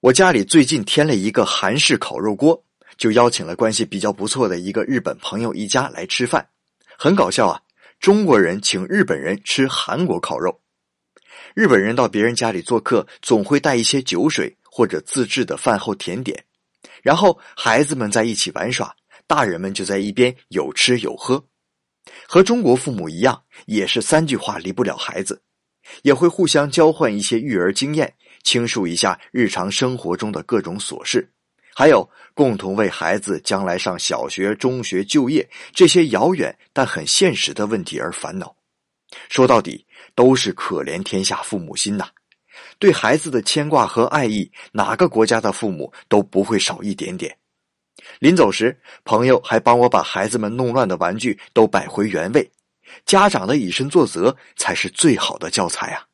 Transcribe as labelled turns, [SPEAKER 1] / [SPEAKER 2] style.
[SPEAKER 1] 我家里最近添了一个韩式烤肉锅，就邀请了关系比较不错的一个日本朋友一家来吃饭。很搞笑啊！中国人请日本人吃韩国烤肉。日本人到别人家里做客，总会带一些酒水或者自制的饭后甜点，然后孩子们在一起玩耍，大人们就在一边有吃有喝。和中国父母一样，也是三句话离不了孩子，也会互相交换一些育儿经验，倾诉一下日常生活中的各种琐事，还有共同为孩子将来上小学、中学、就业这些遥远但很现实的问题而烦恼。说到底，都是可怜天下父母心呐！对孩子的牵挂和爱意，哪个国家的父母都不会少一点点。临走时，朋友还帮我把孩子们弄乱的玩具都摆回原位。家长的以身作则才是最好的教材啊！